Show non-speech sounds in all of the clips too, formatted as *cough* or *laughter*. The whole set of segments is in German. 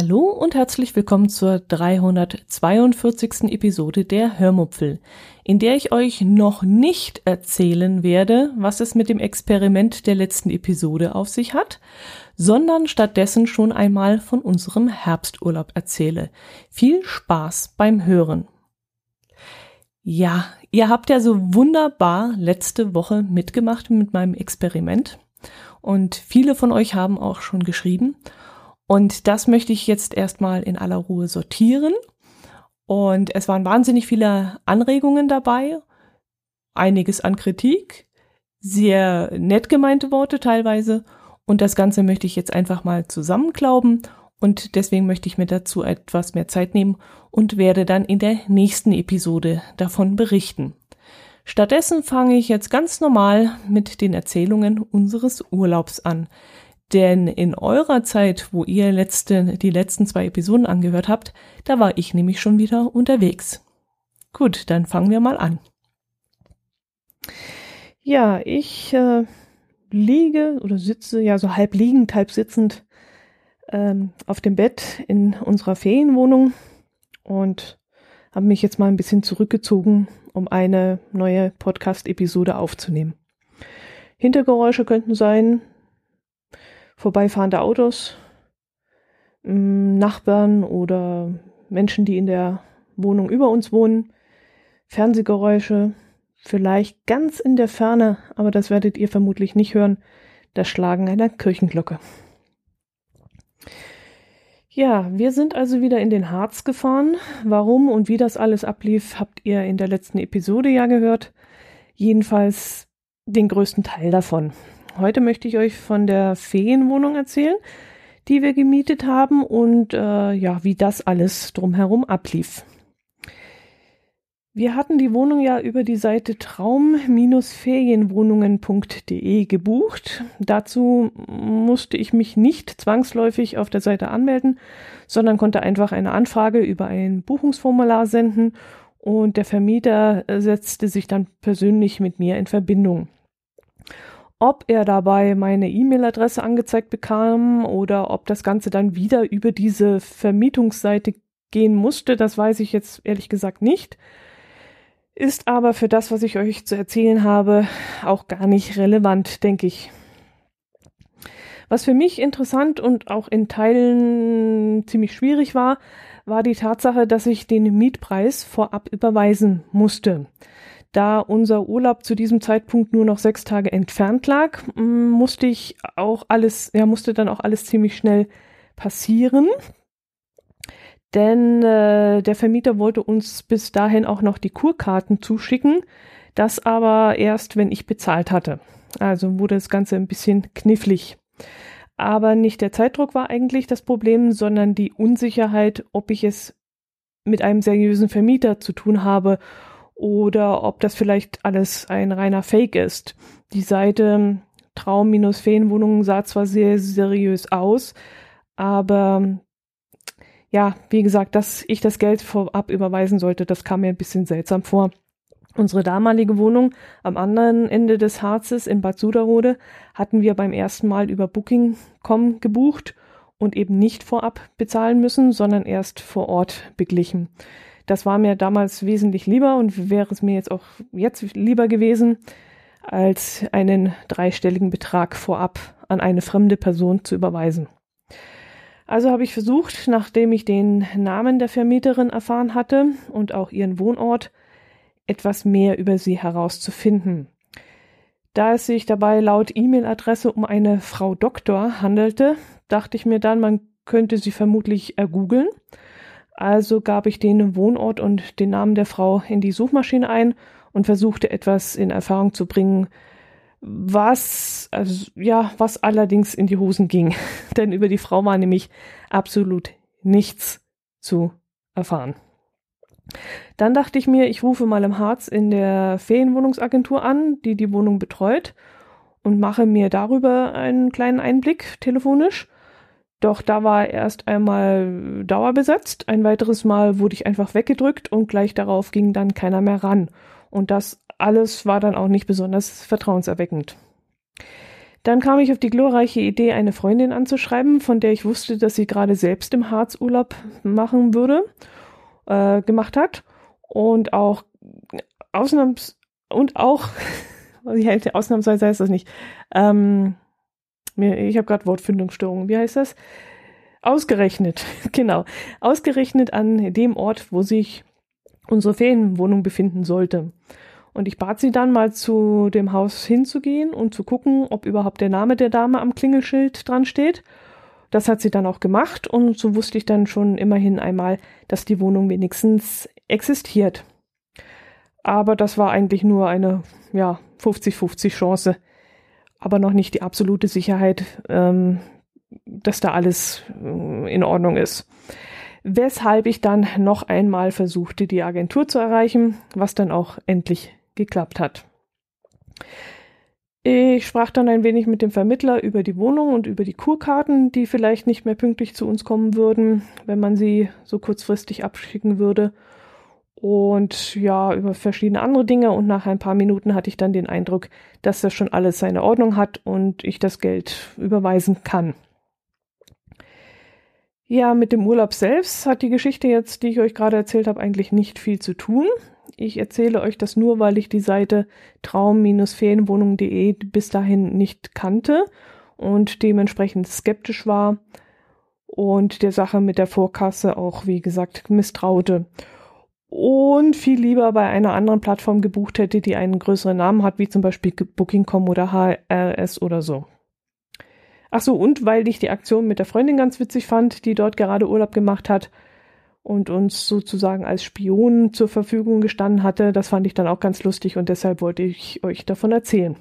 Hallo und herzlich willkommen zur 342. Episode der Hörmupfel, in der ich euch noch nicht erzählen werde, was es mit dem Experiment der letzten Episode auf sich hat, sondern stattdessen schon einmal von unserem Herbsturlaub erzähle. Viel Spaß beim Hören. Ja, ihr habt ja so wunderbar letzte Woche mitgemacht mit meinem Experiment und viele von euch haben auch schon geschrieben und das möchte ich jetzt erstmal in aller Ruhe sortieren. Und es waren wahnsinnig viele Anregungen dabei, einiges an Kritik, sehr nett gemeinte Worte teilweise. Und das Ganze möchte ich jetzt einfach mal zusammenklauben. Und deswegen möchte ich mir dazu etwas mehr Zeit nehmen und werde dann in der nächsten Episode davon berichten. Stattdessen fange ich jetzt ganz normal mit den Erzählungen unseres Urlaubs an. Denn in eurer Zeit, wo ihr letzte, die letzten zwei Episoden angehört habt, da war ich nämlich schon wieder unterwegs. Gut, dann fangen wir mal an. Ja, ich äh, liege oder sitze, ja so halb liegend, halb sitzend ähm, auf dem Bett in unserer Ferienwohnung und habe mich jetzt mal ein bisschen zurückgezogen, um eine neue Podcast-Episode aufzunehmen. Hintergeräusche könnten sein, vorbeifahrende Autos, mm, Nachbarn oder Menschen, die in der Wohnung über uns wohnen, Fernsehgeräusche, vielleicht ganz in der Ferne, aber das werdet ihr vermutlich nicht hören, das Schlagen einer Kirchenglocke. Ja, wir sind also wieder in den Harz gefahren. Warum und wie das alles ablief, habt ihr in der letzten Episode ja gehört. Jedenfalls den größten Teil davon. Heute möchte ich euch von der Ferienwohnung erzählen, die wir gemietet haben und äh, ja, wie das alles drumherum ablief. Wir hatten die Wohnung ja über die Seite traum-ferienwohnungen.de gebucht. Dazu musste ich mich nicht zwangsläufig auf der Seite anmelden, sondern konnte einfach eine Anfrage über ein Buchungsformular senden und der Vermieter setzte sich dann persönlich mit mir in Verbindung. Ob er dabei meine E-Mail-Adresse angezeigt bekam oder ob das Ganze dann wieder über diese Vermietungsseite gehen musste, das weiß ich jetzt ehrlich gesagt nicht. Ist aber für das, was ich euch zu erzählen habe, auch gar nicht relevant, denke ich. Was für mich interessant und auch in Teilen ziemlich schwierig war, war die Tatsache, dass ich den Mietpreis vorab überweisen musste. Da unser Urlaub zu diesem Zeitpunkt nur noch sechs Tage entfernt lag, musste ich auch alles, ja, musste dann auch alles ziemlich schnell passieren. Denn äh, der Vermieter wollte uns bis dahin auch noch die Kurkarten zuschicken. Das aber erst, wenn ich bezahlt hatte. Also wurde das Ganze ein bisschen knifflig. Aber nicht der Zeitdruck war eigentlich das Problem, sondern die Unsicherheit, ob ich es mit einem seriösen Vermieter zu tun habe oder ob das vielleicht alles ein reiner Fake ist. Die Seite Traum-Feenwohnungen sah zwar sehr seriös aus, aber ja, wie gesagt, dass ich das Geld vorab überweisen sollte, das kam mir ein bisschen seltsam vor. Unsere damalige Wohnung am anderen Ende des Harzes in Bad Suderode hatten wir beim ersten Mal über Booking.com gebucht und eben nicht vorab bezahlen müssen, sondern erst vor Ort beglichen. Das war mir damals wesentlich lieber und wäre es mir jetzt auch jetzt lieber gewesen, als einen dreistelligen Betrag vorab an eine fremde Person zu überweisen. Also habe ich versucht, nachdem ich den Namen der Vermieterin erfahren hatte und auch ihren Wohnort, etwas mehr über sie herauszufinden. Da es sich dabei laut E-Mail-Adresse um eine Frau Doktor handelte, dachte ich mir dann, man könnte sie vermutlich ergoogeln also gab ich den Wohnort und den Namen der Frau in die Suchmaschine ein und versuchte etwas in Erfahrung zu bringen, was, also, ja, was allerdings in die Hosen ging. *laughs* Denn über die Frau war nämlich absolut nichts zu erfahren. Dann dachte ich mir, ich rufe mal im Harz in der Ferienwohnungsagentur an, die die Wohnung betreut und mache mir darüber einen kleinen Einblick telefonisch. Doch da war erst einmal dauerbesetzt, ein weiteres Mal wurde ich einfach weggedrückt und gleich darauf ging dann keiner mehr ran. Und das alles war dann auch nicht besonders vertrauenserweckend. Dann kam ich auf die glorreiche Idee, eine Freundin anzuschreiben, von der ich wusste, dass sie gerade selbst im Harz Urlaub machen würde, äh, gemacht hat und auch Ausnahms und auch *laughs* ausnahmsweise heißt das nicht. Ähm, ich habe gerade Wortfindungsstörungen. Wie heißt das? Ausgerechnet, *laughs* genau. Ausgerechnet an dem Ort, wo sich unsere Ferienwohnung befinden sollte. Und ich bat sie dann mal zu dem Haus hinzugehen und zu gucken, ob überhaupt der Name der Dame am Klingelschild dran steht. Das hat sie dann auch gemacht und so wusste ich dann schon immerhin einmal, dass die Wohnung wenigstens existiert. Aber das war eigentlich nur eine, ja, 50-50 Chance, aber noch nicht die absolute Sicherheit, ähm, dass da alles äh, in Ordnung ist. Weshalb ich dann noch einmal versuchte, die Agentur zu erreichen, was dann auch endlich geklappt hat. Ich sprach dann ein wenig mit dem Vermittler über die Wohnung und über die Kurkarten, die vielleicht nicht mehr pünktlich zu uns kommen würden, wenn man sie so kurzfristig abschicken würde und ja, über verschiedene andere Dinge und nach ein paar Minuten hatte ich dann den Eindruck, dass das schon alles seine Ordnung hat und ich das Geld überweisen kann. Ja, mit dem Urlaub selbst hat die Geschichte jetzt, die ich euch gerade erzählt habe, eigentlich nicht viel zu tun. Ich erzähle euch das nur, weil ich die Seite traum-ferienwohnung.de bis dahin nicht kannte und dementsprechend skeptisch war und der Sache mit der Vorkasse auch, wie gesagt, misstraute und viel lieber bei einer anderen Plattform gebucht hätte, die einen größeren Namen hat, wie zum Beispiel Booking.com oder HRS oder so. Ach so, und weil ich die Aktion mit der Freundin ganz witzig fand, die dort gerade Urlaub gemacht hat und uns sozusagen als Spion zur Verfügung gestanden hatte, das fand ich dann auch ganz lustig und deshalb wollte ich euch davon erzählen.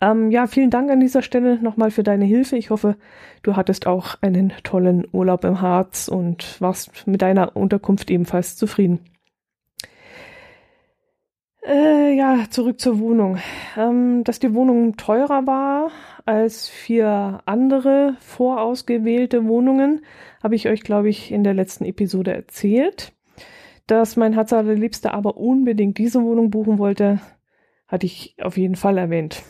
Ähm, ja, vielen Dank an dieser Stelle nochmal für deine Hilfe. Ich hoffe, du hattest auch einen tollen Urlaub im Harz und warst mit deiner Unterkunft ebenfalls zufrieden. Äh, ja, zurück zur Wohnung. Ähm, dass die Wohnung teurer war als vier andere vorausgewählte Wohnungen, habe ich euch, glaube ich, in der letzten Episode erzählt. Dass mein Herz allerliebster aber unbedingt diese Wohnung buchen wollte, hatte ich auf jeden Fall erwähnt.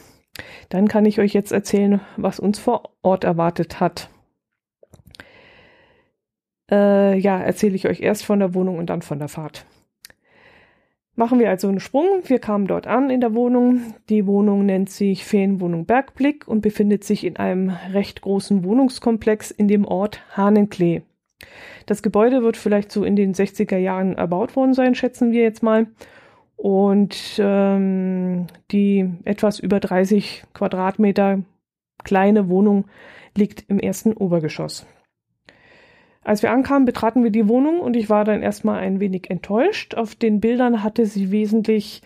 Dann kann ich euch jetzt erzählen, was uns vor Ort erwartet hat. Äh, ja, erzähle ich euch erst von der Wohnung und dann von der Fahrt. Machen wir also einen Sprung. Wir kamen dort an in der Wohnung. Die Wohnung nennt sich Ferienwohnung Bergblick und befindet sich in einem recht großen Wohnungskomplex in dem Ort Hahnenklee. Das Gebäude wird vielleicht so in den 60er Jahren erbaut worden sein, schätzen wir jetzt mal. Und ähm, die etwas über 30 Quadratmeter kleine Wohnung liegt im ersten Obergeschoss. Als wir ankamen, betraten wir die Wohnung und ich war dann erstmal ein wenig enttäuscht. Auf den Bildern hatte sie wesentlich,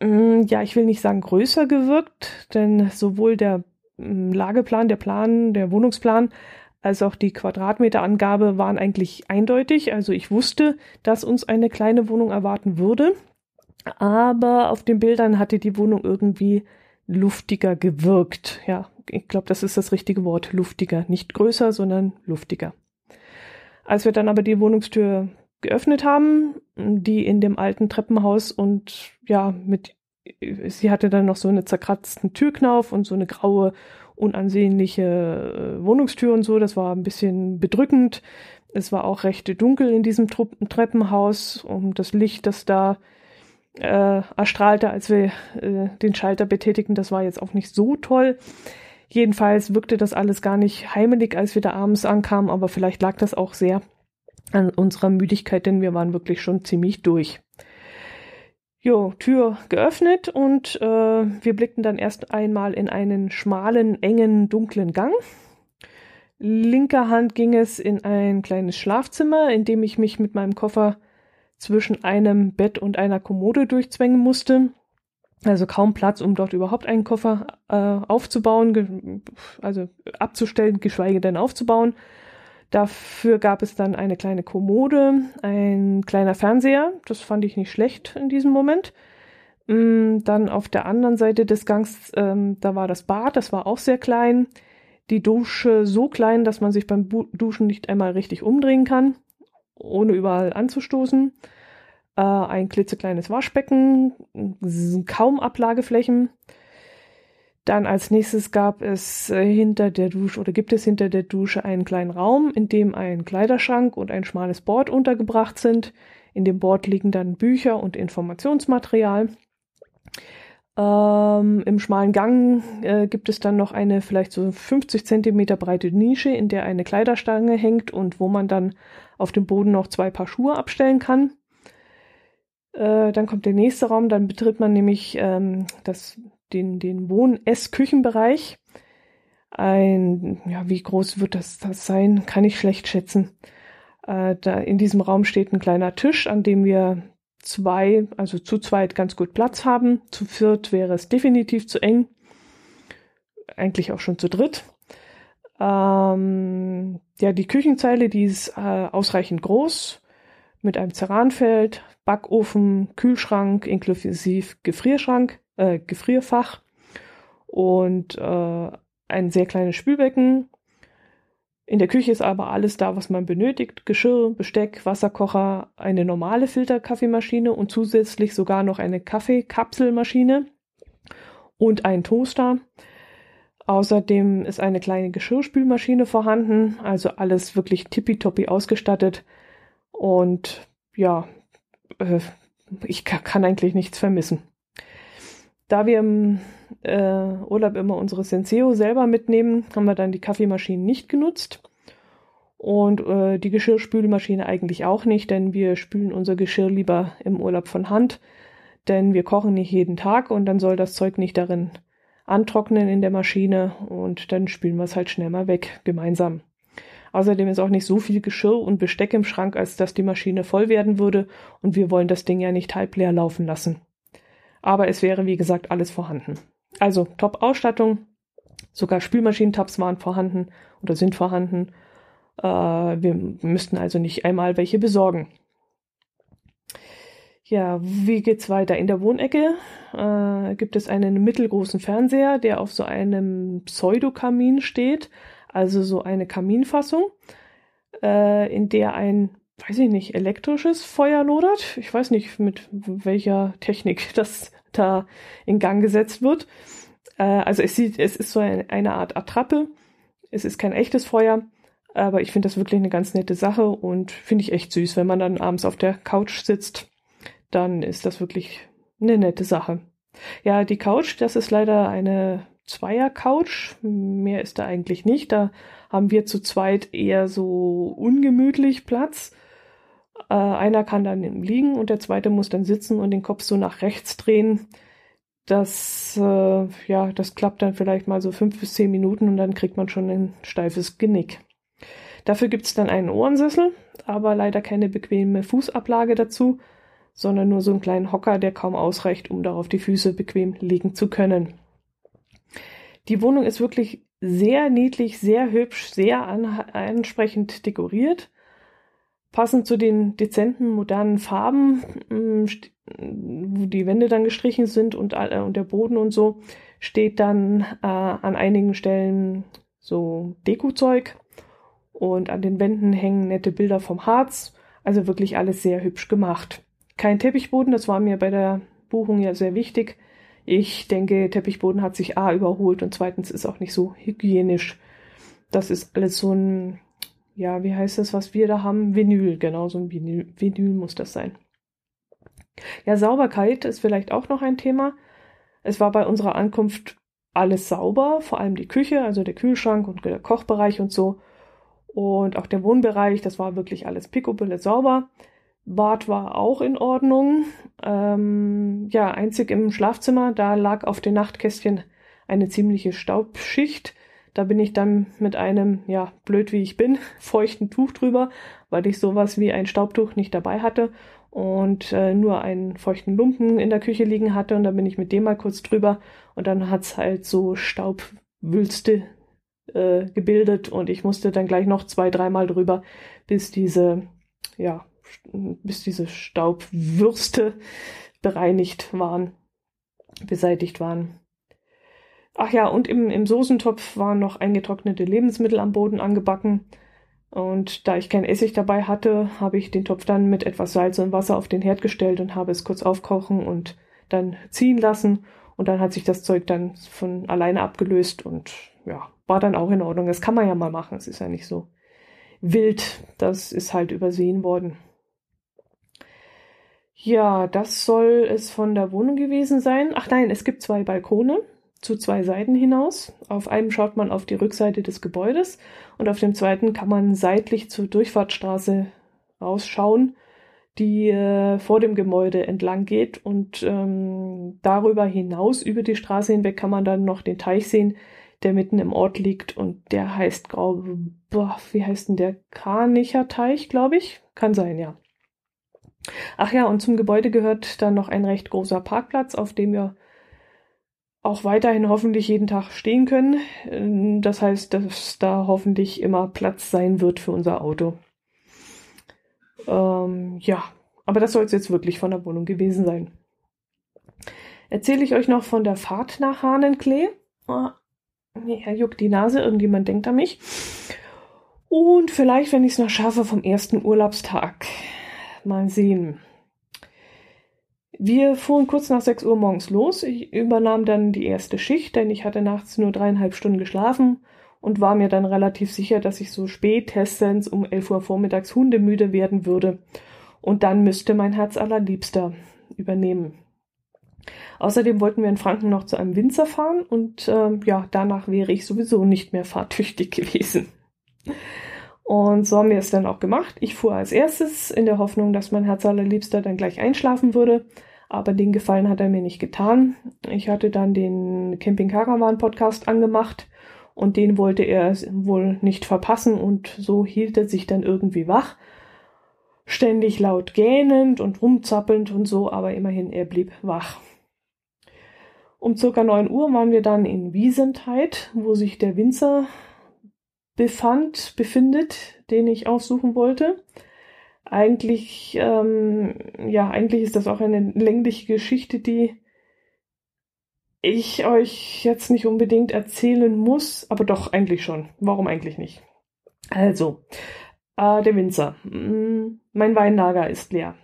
mm, ja, ich will nicht sagen größer gewirkt, denn sowohl der mm, Lageplan, der Plan, der Wohnungsplan als auch die Quadratmeterangabe waren eigentlich eindeutig. Also ich wusste, dass uns eine kleine Wohnung erwarten würde aber auf den Bildern hatte die Wohnung irgendwie luftiger gewirkt. Ja, ich glaube, das ist das richtige Wort, luftiger. Nicht größer, sondern luftiger. Als wir dann aber die Wohnungstür geöffnet haben, die in dem alten Treppenhaus und ja, mit, sie hatte dann noch so eine zerkratzten Türknauf und so eine graue, unansehnliche äh, Wohnungstür und so. Das war ein bisschen bedrückend. Es war auch recht dunkel in diesem Treppenhaus und das Licht, das da äh, erstrahlte, als wir äh, den Schalter betätigten. Das war jetzt auch nicht so toll. Jedenfalls wirkte das alles gar nicht heimelig, als wir da abends ankamen, aber vielleicht lag das auch sehr an unserer Müdigkeit, denn wir waren wirklich schon ziemlich durch. Jo, Tür geöffnet und äh, wir blickten dann erst einmal in einen schmalen, engen, dunklen Gang. Linker Hand ging es in ein kleines Schlafzimmer, in dem ich mich mit meinem Koffer zwischen einem Bett und einer Kommode durchzwängen musste. Also kaum Platz, um dort überhaupt einen Koffer äh, aufzubauen, also abzustellen, geschweige denn aufzubauen. Dafür gab es dann eine kleine Kommode, ein kleiner Fernseher, das fand ich nicht schlecht in diesem Moment. Mm, dann auf der anderen Seite des Gangs, ähm, da war das Bad, das war auch sehr klein. Die Dusche so klein, dass man sich beim Duschen nicht einmal richtig umdrehen kann, ohne überall anzustoßen. Äh, ein klitzekleines Waschbecken, kaum Ablageflächen. Dann als nächstes gab es äh, hinter der Dusche oder gibt es hinter der Dusche einen kleinen Raum, in dem ein Kleiderschrank und ein schmales Board untergebracht sind. In dem Board liegen dann Bücher und Informationsmaterial. Ähm, Im schmalen Gang äh, gibt es dann noch eine vielleicht so 50 Zentimeter breite Nische, in der eine Kleiderstange hängt und wo man dann auf dem Boden noch zwei Paar Schuhe abstellen kann. Äh, dann kommt der nächste Raum, dann betritt man nämlich ähm, das den, den Wohn-Ess-Küchenbereich. Ein, ja, wie groß wird das, das sein? Kann ich schlecht schätzen. Äh, da in diesem Raum steht ein kleiner Tisch, an dem wir zwei, also zu zweit ganz gut Platz haben. Zu viert wäre es definitiv zu eng. Eigentlich auch schon zu dritt. Ähm, ja, die Küchenzeile, die ist äh, ausreichend groß mit einem Ceranfeld, Backofen, Kühlschrank inklusive Gefrierschrank äh, Gefrierfach und äh, ein sehr kleines Spülbecken. In der Küche ist aber alles da, was man benötigt. Geschirr, Besteck, Wasserkocher, eine normale Filterkaffeemaschine und zusätzlich sogar noch eine Kaffeekapselmaschine und ein Toaster. Außerdem ist eine kleine Geschirrspülmaschine vorhanden, also alles wirklich tippitoppi ausgestattet. Und ja, äh, ich kann eigentlich nichts vermissen da wir im äh, Urlaub immer unsere Senseo selber mitnehmen, haben wir dann die Kaffeemaschinen nicht genutzt. Und äh, die Geschirrspülmaschine eigentlich auch nicht, denn wir spülen unser Geschirr lieber im Urlaub von Hand, denn wir kochen nicht jeden Tag und dann soll das Zeug nicht darin antrocknen in der Maschine und dann spülen wir es halt schnell mal weg, gemeinsam. Außerdem ist auch nicht so viel Geschirr und Besteck im Schrank, als dass die Maschine voll werden würde und wir wollen das Ding ja nicht halb leer laufen lassen aber es wäre wie gesagt alles vorhanden. Also Top-Ausstattung, sogar Spülmaschinentabs waren vorhanden oder sind vorhanden. Äh, wir müssten also nicht einmal welche besorgen. Ja, wie geht's weiter? In der Wohnecke äh, gibt es einen mittelgroßen Fernseher, der auf so einem Pseudokamin steht, also so eine Kaminfassung, äh, in der ein weiß ich nicht, elektrisches Feuer lodert. Ich weiß nicht, mit welcher Technik *laughs* das da in Gang gesetzt wird. Äh, also es sieht, es ist so eine, eine Art Attrappe. Es ist kein echtes Feuer, aber ich finde das wirklich eine ganz nette Sache und finde ich echt süß, wenn man dann abends auf der Couch sitzt, dann ist das wirklich eine nette Sache. Ja, die Couch, das ist leider eine Zweier-Couch. Mehr ist da eigentlich nicht. Da haben wir zu zweit eher so ungemütlich Platz. Äh, einer kann dann liegen und der zweite muss dann sitzen und den Kopf so nach rechts drehen. Das, äh, ja, das klappt dann vielleicht mal so fünf bis zehn Minuten und dann kriegt man schon ein steifes Genick. Dafür gibt's dann einen Ohrensessel, aber leider keine bequeme Fußablage dazu, sondern nur so einen kleinen Hocker, der kaum ausreicht, um darauf die Füße bequem legen zu können. Die Wohnung ist wirklich sehr niedlich, sehr hübsch, sehr ansprechend dekoriert. Passend zu den dezenten, modernen Farben, mm, wo die Wände dann gestrichen sind und, äh, und der Boden und so, steht dann äh, an einigen Stellen so Dekozeug und an den Wänden hängen nette Bilder vom Harz. Also wirklich alles sehr hübsch gemacht. Kein Teppichboden, das war mir bei der Buchung ja sehr wichtig. Ich denke, Teppichboden hat sich A überholt und zweitens ist auch nicht so hygienisch. Das ist alles so ein ja, wie heißt das, was wir da haben? Vinyl, genau, so ein Vinyl, Vinyl muss das sein. Ja, Sauberkeit ist vielleicht auch noch ein Thema. Es war bei unserer Ankunft alles sauber, vor allem die Küche, also der Kühlschrank und der Kochbereich und so. Und auch der Wohnbereich, das war wirklich alles picobille sauber. Bad war auch in Ordnung. Ähm, ja, einzig im Schlafzimmer, da lag auf den Nachtkästchen eine ziemliche Staubschicht. Da bin ich dann mit einem, ja, blöd wie ich bin, *laughs* feuchten Tuch drüber, weil ich sowas wie ein Staubtuch nicht dabei hatte und äh, nur einen feuchten Lumpen in der Küche liegen hatte und dann bin ich mit dem mal kurz drüber und dann hat's halt so Staubwülste äh, gebildet und ich musste dann gleich noch zwei, dreimal drüber, bis diese, ja, bis diese Staubwürste *laughs* bereinigt waren, beseitigt waren. Ach ja, und im, im Soßentopf waren noch eingetrocknete Lebensmittel am Boden angebacken. Und da ich kein Essig dabei hatte, habe ich den Topf dann mit etwas Salz und Wasser auf den Herd gestellt und habe es kurz aufkochen und dann ziehen lassen. Und dann hat sich das Zeug dann von alleine abgelöst und ja, war dann auch in Ordnung. Das kann man ja mal machen. Es ist ja nicht so wild. Das ist halt übersehen worden. Ja, das soll es von der Wohnung gewesen sein. Ach nein, es gibt zwei Balkone zu zwei Seiten hinaus. Auf einem schaut man auf die Rückseite des Gebäudes und auf dem zweiten kann man seitlich zur Durchfahrtsstraße rausschauen, die äh, vor dem Gebäude entlang geht und ähm, darüber hinaus, über die Straße hinweg, kann man dann noch den Teich sehen, der mitten im Ort liegt und der heißt, glaube wie heißt denn der? Kranicher Teich, glaube ich. Kann sein, ja. Ach ja, und zum Gebäude gehört dann noch ein recht großer Parkplatz, auf dem wir auch weiterhin hoffentlich jeden Tag stehen können. Ähm, das heißt, dass da hoffentlich immer Platz sein wird für unser Auto. Ähm, ja, aber das soll es jetzt wirklich von der Wohnung gewesen sein. Erzähle ich euch noch von der Fahrt nach Hahnenklee. Oh, er juckt die Nase, irgendjemand denkt an mich. Und vielleicht, wenn ich es noch schaffe, vom ersten Urlaubstag. Mal sehen. Wir fuhren kurz nach 6 Uhr morgens los. Ich übernahm dann die erste Schicht, denn ich hatte nachts nur dreieinhalb Stunden geschlafen und war mir dann relativ sicher, dass ich so spätestens um 11 Uhr vormittags hundemüde werden würde. Und dann müsste mein Herz allerliebster übernehmen. Außerdem wollten wir in Franken noch zu einem Winzer fahren und ähm, ja, danach wäre ich sowieso nicht mehr fahrtüchtig *laughs* gewesen. Und so haben wir es dann auch gemacht. Ich fuhr als erstes in der Hoffnung, dass mein Herz allerliebster dann gleich einschlafen würde aber den Gefallen hat er mir nicht getan. Ich hatte dann den Camping Caravan Podcast angemacht und den wollte er wohl nicht verpassen und so hielt er sich dann irgendwie wach. Ständig laut gähnend und rumzappelnd und so, aber immerhin er blieb wach. Um circa neun Uhr waren wir dann in Wiesentheit, wo sich der Winzer befand, befindet, den ich aufsuchen wollte eigentlich, ähm, ja, eigentlich ist das auch eine längliche Geschichte, die ich euch jetzt nicht unbedingt erzählen muss, aber doch eigentlich schon. Warum eigentlich nicht? Also, äh, der Winzer. Mm, mein Weinlager ist leer.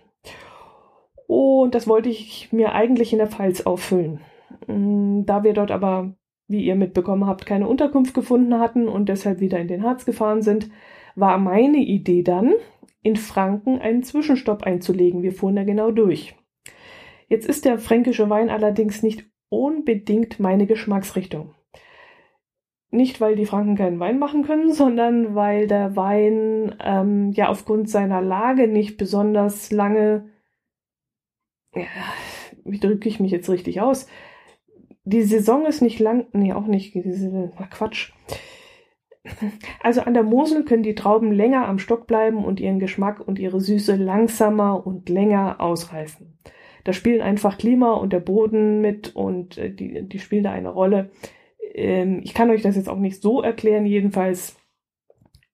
Und das wollte ich mir eigentlich in der Pfalz auffüllen. Mm, da wir dort aber, wie ihr mitbekommen habt, keine Unterkunft gefunden hatten und deshalb wieder in den Harz gefahren sind, war meine Idee dann, in Franken einen Zwischenstopp einzulegen. Wir fuhren da genau durch. Jetzt ist der fränkische Wein allerdings nicht unbedingt meine Geschmacksrichtung. Nicht, weil die Franken keinen Wein machen können, sondern weil der Wein ähm, ja aufgrund seiner Lage nicht besonders lange, ja, wie drücke ich mich jetzt richtig aus? Die Saison ist nicht lang, nee, auch nicht, Quatsch. Also an der Mosel können die Trauben länger am Stock bleiben und ihren Geschmack und ihre Süße langsamer und länger ausreifen. Da spielen einfach Klima und der Boden mit und äh, die, die spielen da eine Rolle. Ähm, ich kann euch das jetzt auch nicht so erklären, jedenfalls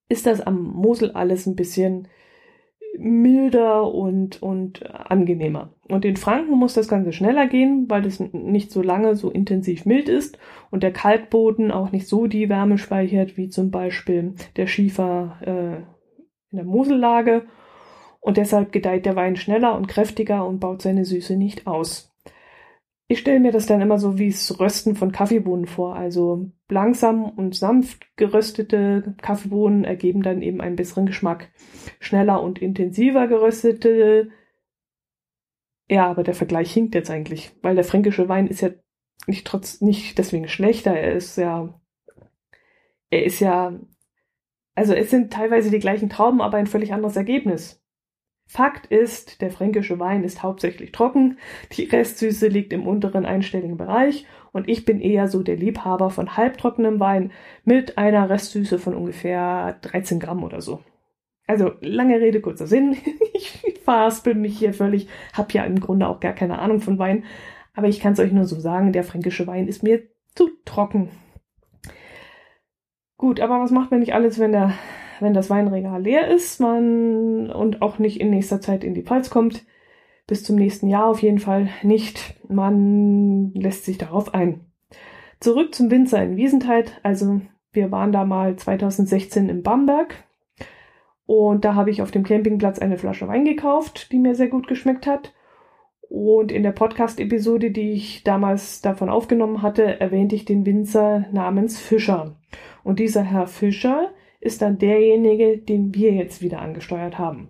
ist das am Mosel alles ein bisschen milder und, und angenehmer. Und in Franken muss das Ganze schneller gehen, weil es nicht so lange so intensiv mild ist und der Kalkboden auch nicht so die Wärme speichert wie zum Beispiel der Schiefer äh, in der Mosellage. Und deshalb gedeiht der Wein schneller und kräftiger und baut seine Süße nicht aus. Ich stelle mir das dann immer so wie das Rösten von Kaffeebohnen vor. Also langsam und sanft geröstete Kaffeebohnen ergeben dann eben einen besseren Geschmack. Schneller und intensiver geröstete. Ja, aber der Vergleich hinkt jetzt eigentlich, weil der fränkische Wein ist ja nicht trotz, nicht deswegen schlechter. Er ist ja, er ist ja, also es sind teilweise die gleichen Trauben, aber ein völlig anderes Ergebnis. Fakt ist, der fränkische Wein ist hauptsächlich trocken, die Restsüße liegt im unteren einstelligen Bereich und ich bin eher so der Liebhaber von halbtrockenem Wein mit einer Restsüße von ungefähr 13 Gramm oder so. Also lange Rede, kurzer Sinn. *laughs* ich verhaspel mich hier völlig, hab ja im Grunde auch gar keine Ahnung von Wein, aber ich kann es euch nur so sagen, der fränkische Wein ist mir zu trocken. Gut, aber was macht man nicht alles, wenn der, wenn das Weinregal leer ist, man und auch nicht in nächster Zeit in die Pfalz kommt? Bis zum nächsten Jahr auf jeden Fall nicht. Man lässt sich darauf ein. Zurück zum Winzer in Wiesentheit. Also wir waren da mal 2016 in Bamberg und da habe ich auf dem Campingplatz eine Flasche Wein gekauft, die mir sehr gut geschmeckt hat. Und in der Podcast-Episode, die ich damals davon aufgenommen hatte, erwähnte ich den Winzer namens Fischer. Und dieser Herr Fischer ist dann derjenige, den wir jetzt wieder angesteuert haben.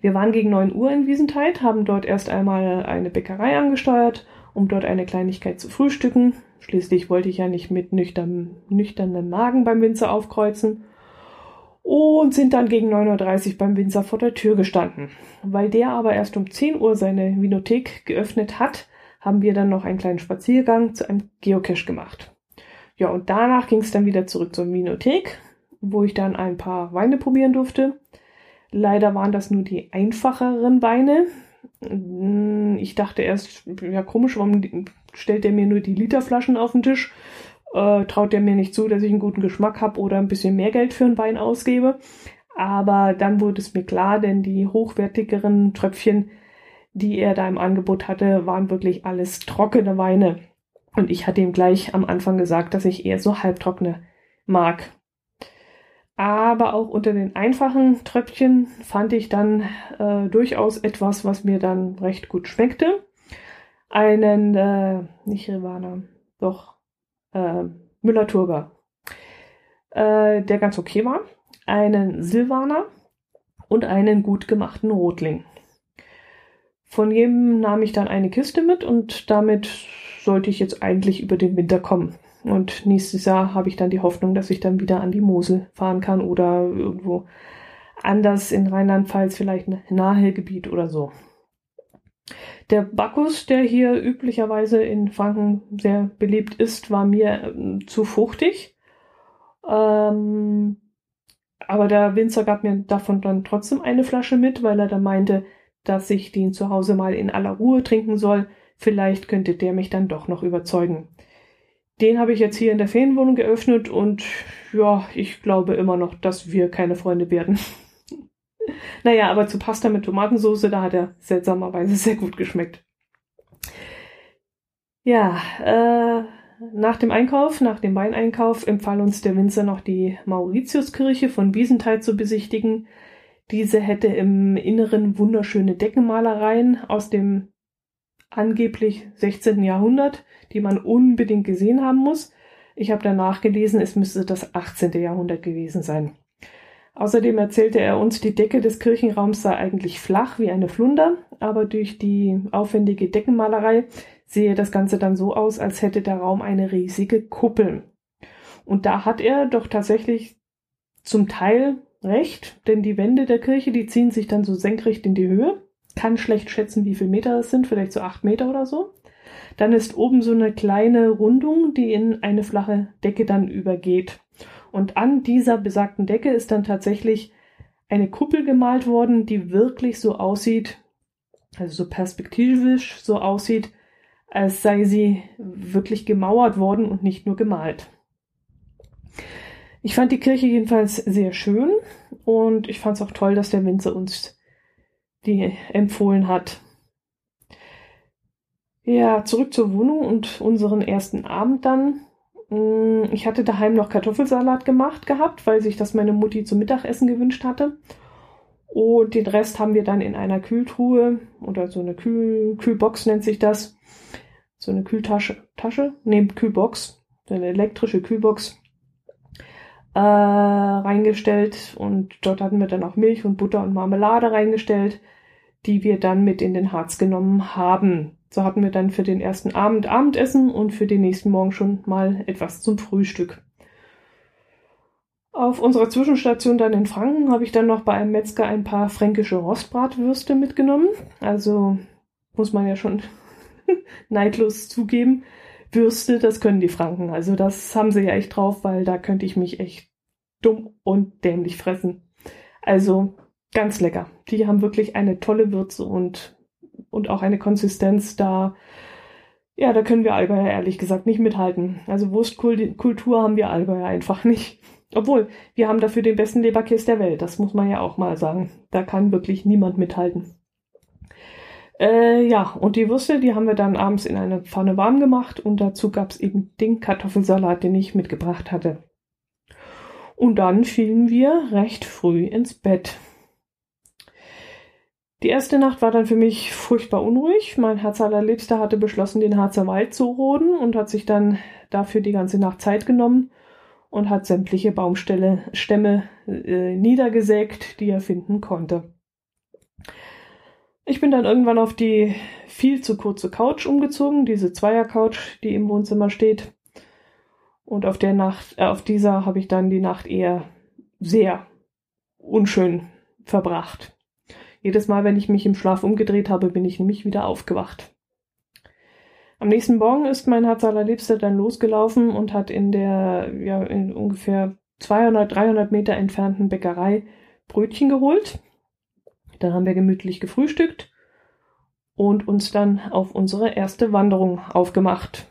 Wir waren gegen 9 Uhr in Wiesentheit, haben dort erst einmal eine Bäckerei angesteuert, um dort eine Kleinigkeit zu frühstücken. Schließlich wollte ich ja nicht mit nüchtern, nüchternem Magen beim Winzer aufkreuzen. Und sind dann gegen 9.30 Uhr beim Winzer vor der Tür gestanden. Weil der aber erst um 10 Uhr seine Vinothek geöffnet hat, haben wir dann noch einen kleinen Spaziergang zu einem Geocache gemacht. Ja, und danach ging es dann wieder zurück zur Vinothek, wo ich dann ein paar Weine probieren durfte. Leider waren das nur die einfacheren Weine. Ich dachte erst, ja komisch, warum stellt er mir nur die Literflaschen auf den Tisch? Äh, traut er mir nicht zu, dass ich einen guten Geschmack habe oder ein bisschen mehr Geld für einen Wein ausgebe. Aber dann wurde es mir klar, denn die hochwertigeren Tröpfchen, die er da im Angebot hatte, waren wirklich alles trockene Weine. Und ich hatte ihm gleich am Anfang gesagt, dass ich eher so halbtrockene mag. Aber auch unter den einfachen Tröpfchen fand ich dann äh, durchaus etwas, was mir dann recht gut schmeckte. Einen, äh, nicht Rivana, doch, äh, Müller-Turger, äh, der ganz okay war. Einen Silvaner und einen gut gemachten Rotling. Von jedem nahm ich dann eine Kiste mit und damit sollte ich jetzt eigentlich über den Winter kommen. Und nächstes Jahr habe ich dann die Hoffnung, dass ich dann wieder an die Mosel fahren kann oder irgendwo anders in Rheinland-Pfalz, vielleicht ein Nahegebiet oder so. Der Bacchus, der hier üblicherweise in Franken sehr beliebt ist, war mir äh, zu fruchtig. Ähm, aber der Winzer gab mir davon dann trotzdem eine Flasche mit, weil er da meinte, dass ich den zu Hause mal in aller Ruhe trinken soll. Vielleicht könnte der mich dann doch noch überzeugen. Den habe ich jetzt hier in der Ferienwohnung geöffnet und ja, ich glaube immer noch, dass wir keine Freunde werden. *laughs* naja, aber zu Pasta mit Tomatensauce, da hat er seltsamerweise sehr gut geschmeckt. Ja, äh, nach dem Einkauf, nach dem Weineinkauf, empfahl uns der Winzer noch die Mauritiuskirche von Wiesenthal zu besichtigen. Diese hätte im Inneren wunderschöne Deckenmalereien aus dem angeblich 16. Jahrhundert, die man unbedingt gesehen haben muss. Ich habe danach gelesen, es müsste das 18. Jahrhundert gewesen sein. Außerdem erzählte er uns, die Decke des Kirchenraums sei eigentlich flach wie eine Flunder, aber durch die aufwendige Deckenmalerei sehe das Ganze dann so aus, als hätte der Raum eine riesige Kuppel. Und da hat er doch tatsächlich zum Teil recht, denn die Wände der Kirche, die ziehen sich dann so senkrecht in die Höhe kann schlecht schätzen, wie viele Meter es sind, vielleicht so acht Meter oder so. Dann ist oben so eine kleine Rundung, die in eine flache Decke dann übergeht. Und an dieser besagten Decke ist dann tatsächlich eine Kuppel gemalt worden, die wirklich so aussieht, also so perspektivisch so aussieht, als sei sie wirklich gemauert worden und nicht nur gemalt. Ich fand die Kirche jedenfalls sehr schön und ich fand es auch toll, dass der Winzer uns die empfohlen hat. Ja, zurück zur Wohnung und unseren ersten Abend dann. Mm, ich hatte daheim noch Kartoffelsalat gemacht gehabt, weil sich das meine Mutti zum Mittagessen gewünscht hatte. Und den Rest haben wir dann in einer Kühltruhe oder so eine Kühl Kühlbox nennt sich das. So eine Kühltasche, Tasche? Nee, Kühlbox. Eine elektrische Kühlbox äh, reingestellt und dort hatten wir dann auch Milch und Butter und Marmelade reingestellt, die wir dann mit in den Harz genommen haben. So hatten wir dann für den ersten Abend Abendessen und für den nächsten Morgen schon mal etwas zum Frühstück. Auf unserer Zwischenstation dann in Franken habe ich dann noch bei einem Metzger ein paar fränkische Rostbratwürste mitgenommen. Also muss man ja schon *laughs* neidlos zugeben. Würste, das können die Franken. Also das haben sie ja echt drauf, weil da könnte ich mich echt dumm und dämlich fressen. Also ganz lecker. Die haben wirklich eine tolle Würze und, und auch eine Konsistenz da. Ja, da können wir Allgäuer ehrlich gesagt nicht mithalten. Also Wurstkultur haben wir Allgäuer einfach nicht. Obwohl, wir haben dafür den besten Leberkäse der Welt. Das muss man ja auch mal sagen. Da kann wirklich niemand mithalten. Äh, ja, und die Würste, die haben wir dann abends in einer Pfanne warm gemacht und dazu gab es eben den Kartoffelsalat, den ich mitgebracht hatte. Und dann fielen wir recht früh ins Bett. Die erste Nacht war dann für mich furchtbar unruhig. Mein Herz allerliebster hatte beschlossen, den Harzer Wald zu roden und hat sich dann dafür die ganze Nacht Zeit genommen und hat sämtliche Baumstämme äh, niedergesägt, die er finden konnte. Ich bin dann irgendwann auf die viel zu kurze Couch umgezogen, diese Zweier-Couch, die im Wohnzimmer steht. Und auf der Nacht, äh, auf dieser habe ich dann die Nacht eher sehr unschön verbracht. Jedes Mal, wenn ich mich im Schlaf umgedreht habe, bin ich nämlich wieder aufgewacht. Am nächsten Morgen ist mein Herz allerliebster dann losgelaufen und hat in der, ja, in ungefähr 200, 300 Meter entfernten Bäckerei Brötchen geholt. Dann haben wir gemütlich gefrühstückt und uns dann auf unsere erste Wanderung aufgemacht.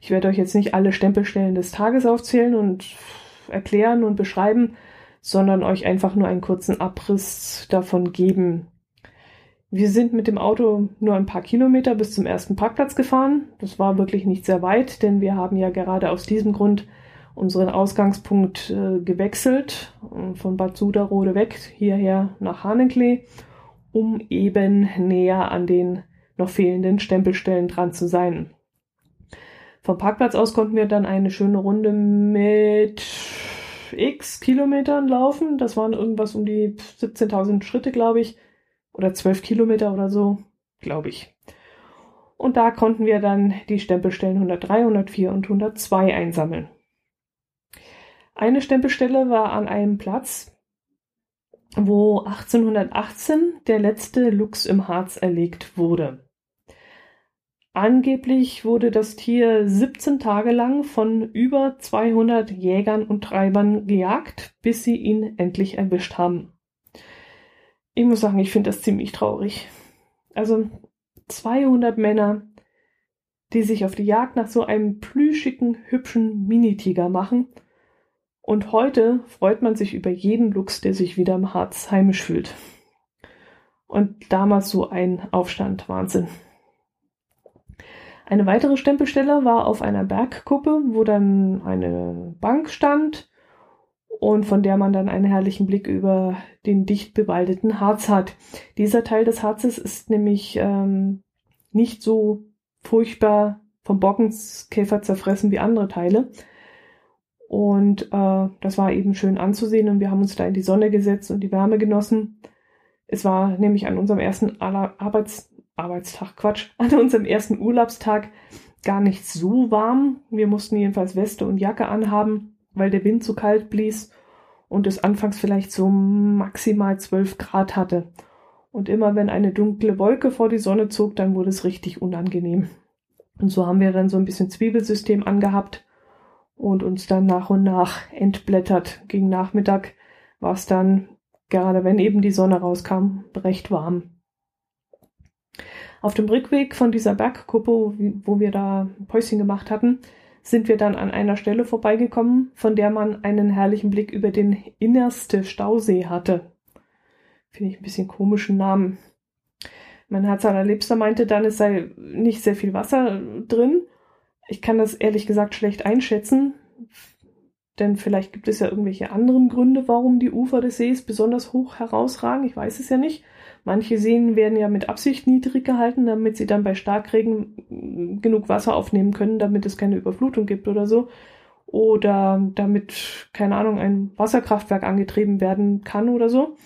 Ich werde euch jetzt nicht alle Stempelstellen des Tages aufzählen und erklären und beschreiben, sondern euch einfach nur einen kurzen Abriss davon geben. Wir sind mit dem Auto nur ein paar Kilometer bis zum ersten Parkplatz gefahren. Das war wirklich nicht sehr weit, denn wir haben ja gerade aus diesem Grund unseren Ausgangspunkt äh, gewechselt, äh, von Bad Suderode weg, hierher nach Hanenklee, um eben näher an den noch fehlenden Stempelstellen dran zu sein. Vom Parkplatz aus konnten wir dann eine schöne Runde mit x Kilometern laufen. Das waren irgendwas um die 17.000 Schritte, glaube ich. Oder 12 Kilometer oder so, glaube ich. Und da konnten wir dann die Stempelstellen 103, 104 und 102 einsammeln. Eine Stempelstelle war an einem Platz, wo 1818 der letzte Luchs im Harz erlegt wurde. Angeblich wurde das Tier 17 Tage lang von über 200 Jägern und Treibern gejagt, bis sie ihn endlich erwischt haben. Ich muss sagen, ich finde das ziemlich traurig. Also 200 Männer, die sich auf die Jagd nach so einem plüschigen, hübschen Minitiger machen. Und heute freut man sich über jeden Luchs, der sich wieder im Harz heimisch fühlt. Und damals so ein Aufstand, Wahnsinn. Eine weitere Stempelstelle war auf einer Bergkuppe, wo dann eine Bank stand und von der man dann einen herrlichen Blick über den dicht bewaldeten Harz hat. Dieser Teil des Harzes ist nämlich ähm, nicht so furchtbar vom Bockenskäfer zerfressen wie andere Teile. Und äh, das war eben schön anzusehen und wir haben uns da in die Sonne gesetzt und die Wärme genossen. Es war nämlich an unserem ersten Arbeits Arbeitstag, Quatsch, *laughs* an unserem ersten Urlaubstag gar nicht so warm. Wir mussten jedenfalls Weste und Jacke anhaben, weil der Wind zu kalt blies und es anfangs vielleicht so maximal 12 Grad hatte. Und immer wenn eine dunkle Wolke vor die Sonne zog, dann wurde es richtig unangenehm. Und so haben wir dann so ein bisschen Zwiebelsystem angehabt und uns dann nach und nach entblättert. Gegen Nachmittag war es dann, gerade wenn eben die Sonne rauskam, recht warm. Auf dem Rückweg von dieser Bergkuppe, wo wir da Päuschen gemacht hatten, sind wir dann an einer Stelle vorbeigekommen, von der man einen herrlichen Blick über den innerste Stausee hatte. Finde ich ein bisschen komischen Namen. Mein Herz allerliebster meinte dann, es sei nicht sehr viel Wasser drin. Ich kann das ehrlich gesagt schlecht einschätzen, denn vielleicht gibt es ja irgendwelche anderen Gründe, warum die Ufer des Sees besonders hoch herausragen. Ich weiß es ja nicht. Manche Seen werden ja mit Absicht niedrig gehalten, damit sie dann bei Starkregen genug Wasser aufnehmen können, damit es keine Überflutung gibt oder so. Oder damit, keine Ahnung, ein Wasserkraftwerk angetrieben werden kann oder so.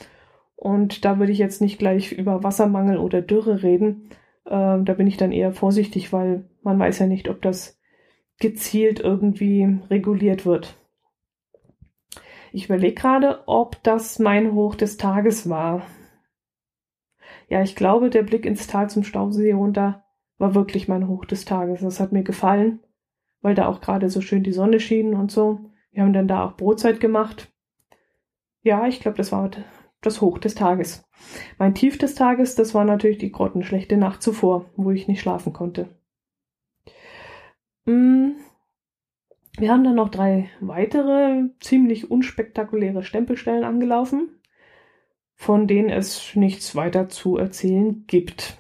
Und da würde ich jetzt nicht gleich über Wassermangel oder Dürre reden. Äh, da bin ich dann eher vorsichtig, weil man weiß ja nicht, ob das gezielt irgendwie reguliert wird. Ich überlege gerade, ob das mein Hoch des Tages war ja, ich glaube, der Blick ins Tal zum Stausee runter war wirklich mein Hoch des Tages. Das hat mir gefallen, weil da auch gerade so schön die Sonne schien und so. Wir haben dann da auch Brotzeit gemacht. Ja, ich glaube, das war das Hoch des Tages. Mein Tief des Tages, das war natürlich die grottenschlechte Nacht zuvor, wo ich nicht schlafen konnte. Mm. Wir haben dann noch drei weitere ziemlich unspektakuläre Stempelstellen angelaufen, von denen es nichts weiter zu erzählen gibt.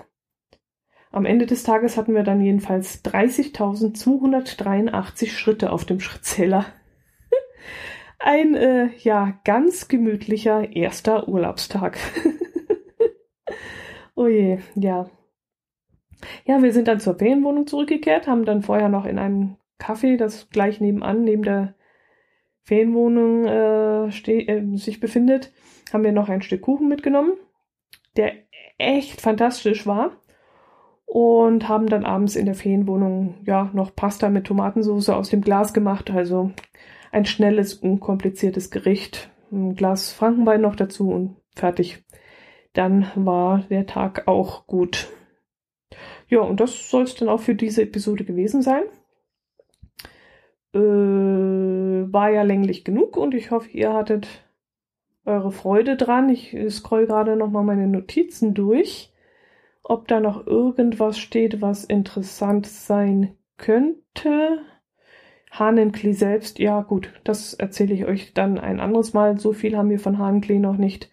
Am Ende des Tages hatten wir dann jedenfalls 30.283 Schritte auf dem Schrittzähler. Ein äh, ja ganz gemütlicher erster Urlaubstag. *laughs* oh je, ja. Ja, wir sind dann zur Ferienwohnung zurückgekehrt, haben dann vorher noch in einem Café, das gleich nebenan, neben der Ferienwohnung äh, äh, sich befindet, haben wir noch ein Stück Kuchen mitgenommen, der echt fantastisch war. Und haben dann abends in der Ferienwohnung ja noch Pasta mit Tomatensauce aus dem Glas gemacht. Also ein schnelles, unkompliziertes Gericht. Ein Glas Frankenwein noch dazu und fertig. Dann war der Tag auch gut. Ja, und das soll es dann auch für diese Episode gewesen sein. Äh, war ja länglich genug und ich hoffe, ihr hattet eure Freude dran. Ich scroll gerade nochmal meine Notizen durch, ob da noch irgendwas steht, was interessant sein könnte. Hahnenklee selbst, ja gut, das erzähle ich euch dann ein anderes Mal. So viel haben wir von Hahnenklee noch nicht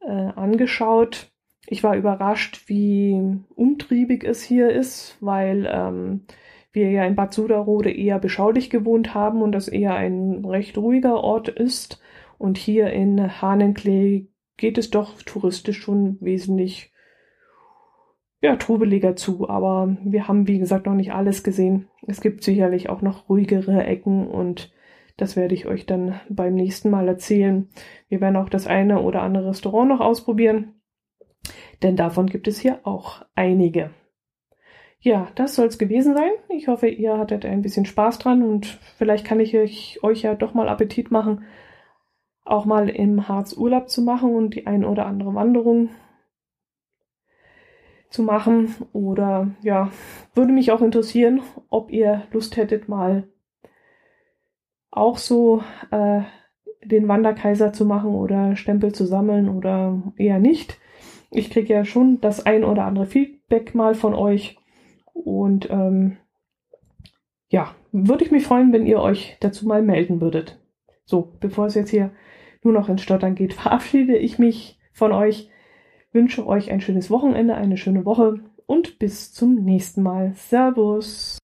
äh, angeschaut. Ich war überrascht, wie umtriebig es hier ist, weil ähm, wir ja in Bad Suderode eher beschaulich gewohnt haben und das eher ein recht ruhiger Ort ist. Und hier in Hahnenklee geht es doch touristisch schon wesentlich ja, trubeliger zu. Aber wir haben, wie gesagt, noch nicht alles gesehen. Es gibt sicherlich auch noch ruhigere Ecken und das werde ich euch dann beim nächsten Mal erzählen. Wir werden auch das eine oder andere Restaurant noch ausprobieren denn davon gibt es hier auch einige. Ja, das soll es gewesen sein. Ich hoffe, ihr hattet ein bisschen Spaß dran und vielleicht kann ich euch, ja doch mal Appetit machen, auch mal im Harz Urlaub zu machen und die ein oder andere Wanderung zu machen. Oder ja, würde mich auch interessieren, ob ihr Lust hättet, mal auch so äh, den Wanderkaiser zu machen oder Stempel zu sammeln oder eher nicht. Ich kriege ja schon das ein oder andere Feedback mal von euch. Und ähm, ja, würde ich mich freuen, wenn ihr euch dazu mal melden würdet. So, bevor es jetzt hier nur noch ins Stottern geht, *laughs* verabschiede ich mich von euch, wünsche euch ein schönes Wochenende, eine schöne Woche und bis zum nächsten Mal. Servus!